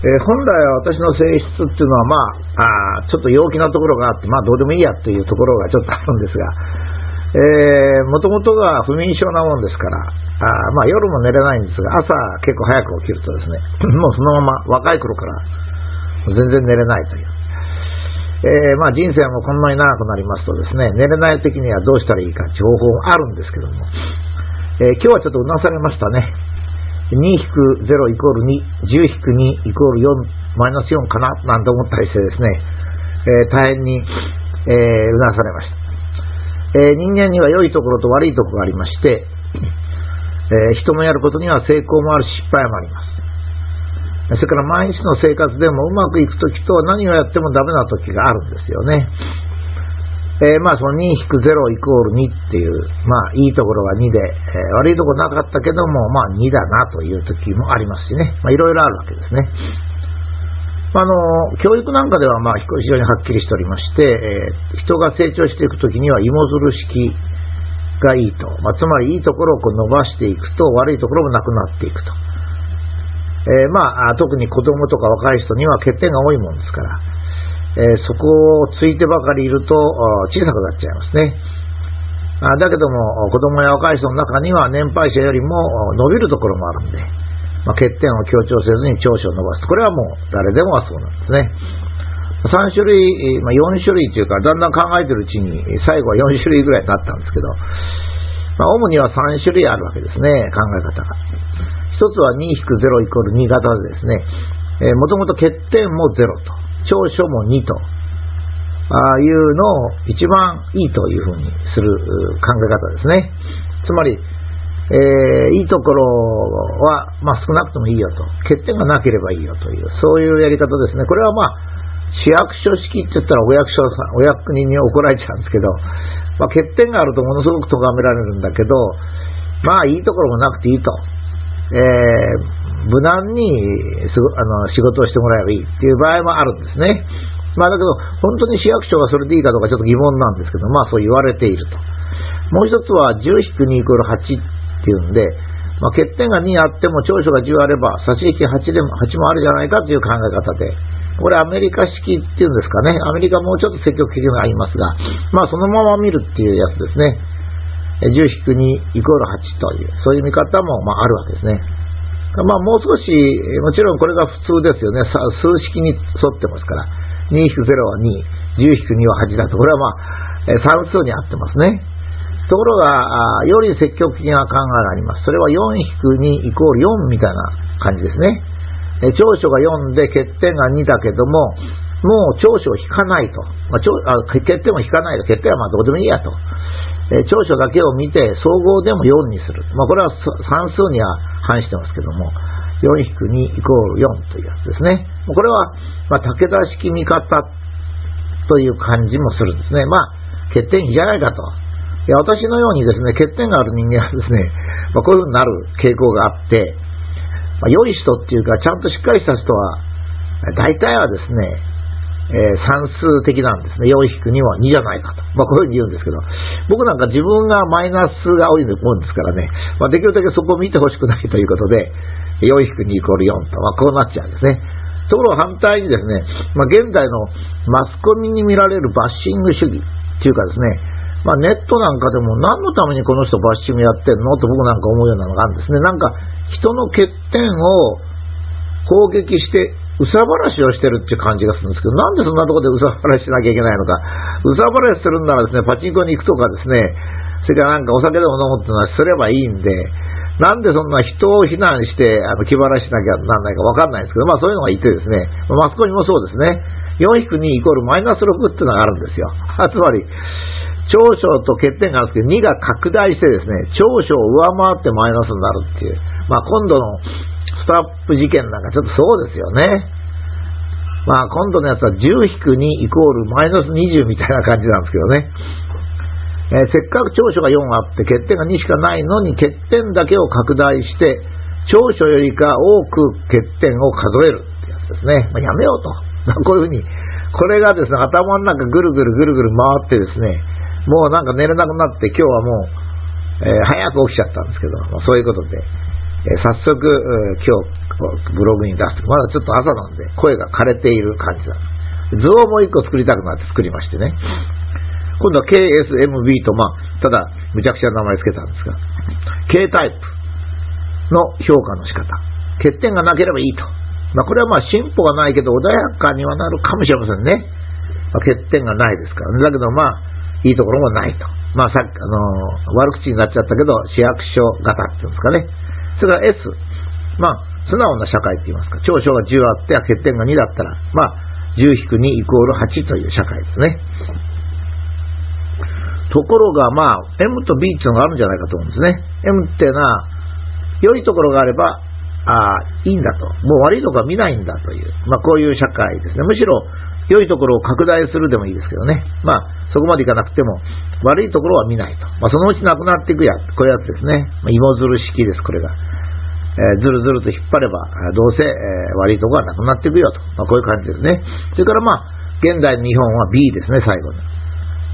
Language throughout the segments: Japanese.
えー、本来は私の性質っていうのは、まあ、あちょっと陽気なところがあって、まあ、どうでもいいやっていうところがちょっとあるんですが、えー、もともとが不眠症なもんですから、あまあ、夜も寝れないんですが、朝結構早く起きるとですね、もうそのまま若い頃から全然寝れないという。えー、まあ、人生もこんなに長くなりますとですね、寝れない時にはどうしたらいいか情報あるんですけども、えー、今日はちょっとうなされましたね。2-0イコール2、10-2イコール4、マイナス4かななんて思ったりしてですね、えー、大変に、えー、うなされました。えー、人間には良いところと悪いところがありまして、え人のやることには成功もあるし失敗もあります。それから毎日の生活でもうまくいくときと何をやってもダメなときがあるんですよね。えー、まあその2-0イコール2っていう、まあいいところが2で、えー、悪いところなかったけども、まあ2だなという時もありますしね。まあいろいろあるわけですね。あの、教育なんかではまあ非常にはっきりしておりまして、えー、人が成長していくときには芋づる式がいいと。まあ、つまりいいところをこう伸ばしていくと悪いところもなくなっていくと。えー、まあ、特に子供とか若い人には欠点が多いもんですから、え、そこをついてばかりいると小さくなっちゃいますね。あだけども、子供や若い人の中には年配者よりも伸びるところもあるんで、まあ、欠点を強調せずに長所を伸ばす。これはもう誰でもそうなんですね。3種類、まあ、4種類というか、だんだん考えてるうちに、最後は4種類ぐらいになったんですけど、まあ、主には3種類あるわけですね、考え方が。一つは2-0イコール2型でですね、え、もともと欠点も0と、長所も2と、あいうのを一番いいというふうにする考え方ですね。つまり、えー、いいところは、まあ、少なくともいいよと。欠点がなければいいよという、そういうやり方ですね。これはまあ、市役所式って言ったらお役所さん、お役人に怒られちゃうんですけど、まあ、欠点があるとものすごく咎められるんだけど、まあ、いいところもなくていいと。えー、無難にすあの仕事をしてもらえばいいっていう場合もあるんですね。まあだけど、本当に市役所がそれでいいかどうかちょっと疑問なんですけど、まあそう言われていると。もう一つは10-2イコール8っていうんで、まあ、欠点が2あっても長所が10あれば差し引き8でも8もあるじゃないかという考え方で、これアメリカ式っていうんですかね、アメリカもうちょっと積極的がありますが、まあそのまま見るっていうやつですね。10-2イコール8という、そういう見方もまああるわけですね。まあもう少し、もちろんこれが普通ですよね。数式に沿ってますから。2-0は2、10-2は8だと。これはまあ、算数に合ってますね。ところが、より積極的な考えがあります。それは4-2イコール4みたいな感じですね。長所が4で欠点が2だけども、もう長所を引かないと。まあ、あ欠点も引かないと。欠点はまあどうでもいいやと。え長所だけを見て総合でも4にする。まあ、これは算数には反してますけども、4-2イコール4というやつですね。これは、まあ、武田式見方という感じもするんですね。まあ、欠点いいじゃないかと。いや私のようにですね、欠点がある人間はですね、まあ、こういうふうになる傾向があって、まあ、良い人っていうか、ちゃんとしっかりした人は、大体はですね、えー、算数的なんですね。4-2は2じゃないかと。まあ、こういうふうに言うんですけど、僕なんか自分がマイナスが多いもんですからね、まあ、できるだけそこを見てほしくないということで、4-2イコール4と、まあ、こうなっちゃうんですね。ところが反対にですね、まあ、現代のマスコミに見られるバッシング主義っていうかですね、まあ、ネットなんかでも何のためにこの人バッシングやってんのと僕なんか思うようなのがあるんですね。なんか人の欠点を攻撃してうさばらしをしてるって感じがするんですけど、なんでそんなところでうさばらししなきゃいけないのか。うさばらしするんならですね、パチンコに行くとかですね、それからなんかお酒でも飲むっていうのはすればいいんで、なんでそんな人を非難して、あの、気晴らしなきゃなんないかわかんないんですけど、まあそういうのがいてですね、マスコミもそうですね、4-2イコールマイナス6っていうのがあるんですよ。つまり、長所と欠点があるんですけど、2が拡大してですね、長所を上回ってマイナスになるっていう、まあ今度のスタップ事件なんかちょっとそうですよね。まあ今度のやつは10-2イコールマイナス20みたいな感じなんですけどね。えー、せっかく長所が4あって欠点が2しかないのに欠点だけを拡大して長所よりか多く欠点を数えるってやつですね。まあ、やめようと。こういうふうに、これがですね、頭の中ぐるぐるぐるぐる回ってですね、もうなんか寝れなくなって今日はもう、えー、早く起きちゃったんですけど、まあ、そういうことで、え早速、今日、ブログに出す。まだちょっと朝なんで声が枯れている感じだ。図をもう一個作りたくなって作りましてね。今度は KSMB と、まあ、ただ、むちゃくちゃ名前つけたんですが、K タイプの評価の仕方。欠点がなければいいと。まあ、これはまあ進歩がないけど穏やかにはなるかもしれませんね。まあ、欠点がないですからね。だけどまあ、いいところもないと。まあさっき、あのー、悪口になっちゃったけど、市役所型っていうんですかね。それから S。まあ、素直な社会って言いますか。長所が10あって欠点が2だったら、まあ、10-2イコール8という社会ですね。ところが、まあ、M と B っていうのがあるんじゃないかと思うんですね。M っていうのは、良いところがあれば、あいいんだと。もう悪いところは見ないんだという、まあ、こういう社会ですね。むしろ、良いところを拡大するでもいいですけどね。まあ、そこまでいかなくても、悪いところは見ないと。まあ、そのうちなくなっていくや、こういうやつですね。まあ、芋づる式です、これが。えー、ずるずると引っ張れば、どうせ、えー、悪いところはなくなっていくよと。まあ、こういう感じですね。それからまあ、現代の日本は B ですね、最後に。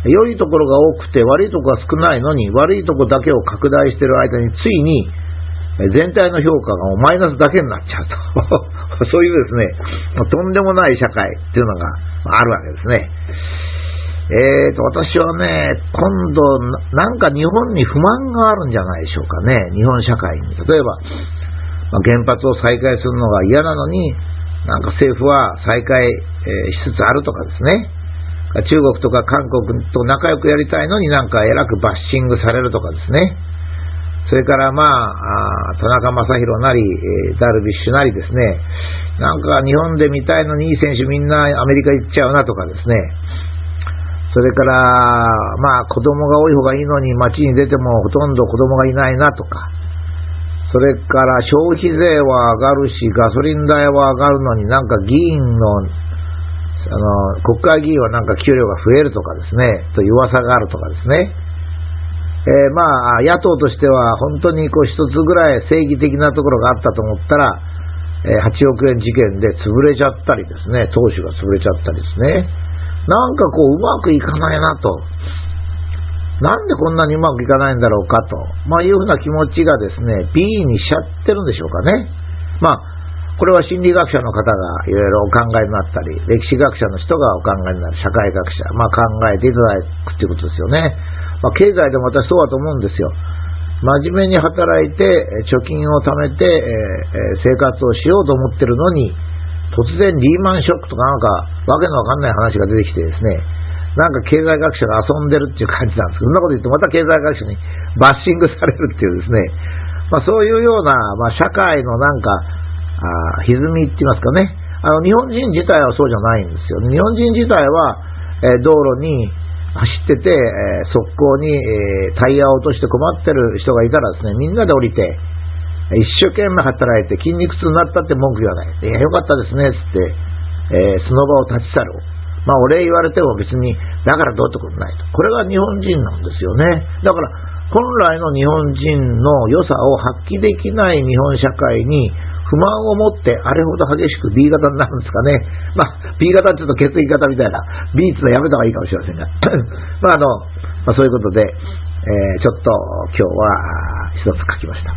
良いところが多くて悪いところが少ないのに、悪いところだけを拡大している間に、ついに、全体の評価がマイナスだけになっちゃうと。そういうですね、とんでもない社会っていうのがあるわけですね。えーと、私はね、今度、なんか日本に不満があるんじゃないでしょうかね。日本社会に。例えば、まあ、原発を再開するのが嫌なのに、なんか政府は再開、えー、しつつあるとかですね。中国とか韓国と仲良くやりたいのになんかえらくバッシングされるとかですね。それからまあ、あ田中将大なり、えー、ダルビッシュなりですね、なんか日本で見たいのにいい選手みんなアメリカ行っちゃうなとかですね、それから、まあ子供が多い方がいいのに街に出てもほとんど子供がいないなとか、それから消費税は上がるし、ガソリン代は上がるのになんか議員のあの、国会議員はなんか給料が増えるとかですね、という噂があるとかですね。えー、まあ、野党としては本当にこう一つぐらい正義的なところがあったと思ったら、え、8億円事件で潰れちゃったりですね、党首が潰れちゃったりですね。なんかこう、うまくいかないなと。なんでこんなにうまくいかないんだろうかと、まあ、いうふうな気持ちがですね、B にしちゃってるんでしょうかね。まあこれは心理学者の方がいろいろお考えになったり、歴史学者の人がお考えになる、社会学者、まあ、考えていただくということですよね。まあ、経済でも私そうだと思うんですよ。真面目に働いて、貯金を貯めて、えー、生活をしようと思ってるのに、突然リーマンショックとかなんか、わけのわかんない話が出てきてですね、なんか経済学者が遊んでるっていう感じなんですけど、そんなこと言ってまた経済学者に バッシングされるっていうですね、まあ、そういうような、まあ、社会のなんか、あ歪みって言いますかね。あの、日本人自体はそうじゃないんですよ。日本人自体は、えー、道路に走ってて、えー、速攻に、えー、タイヤを落として困ってる人がいたらですね、みんなで降りて、一生懸命働いて筋肉痛になったって文句言わない。いや、よかったですね、つって、えー、その場を立ち去る。まあ、お礼言われても別に、だからどうってことないと。これが日本人なんですよね。だから、本来の日本人の良さを発揮できない日本社会に、不満を持ってあれほど激しく B 型になるんですかね。まあ、B 型ってちょっと血液型みたいな、B ってのはやめた方がいいかもしれませんが。まあ、あの、まあ、そういうことで、えー、ちょっと今日は一つ書きました。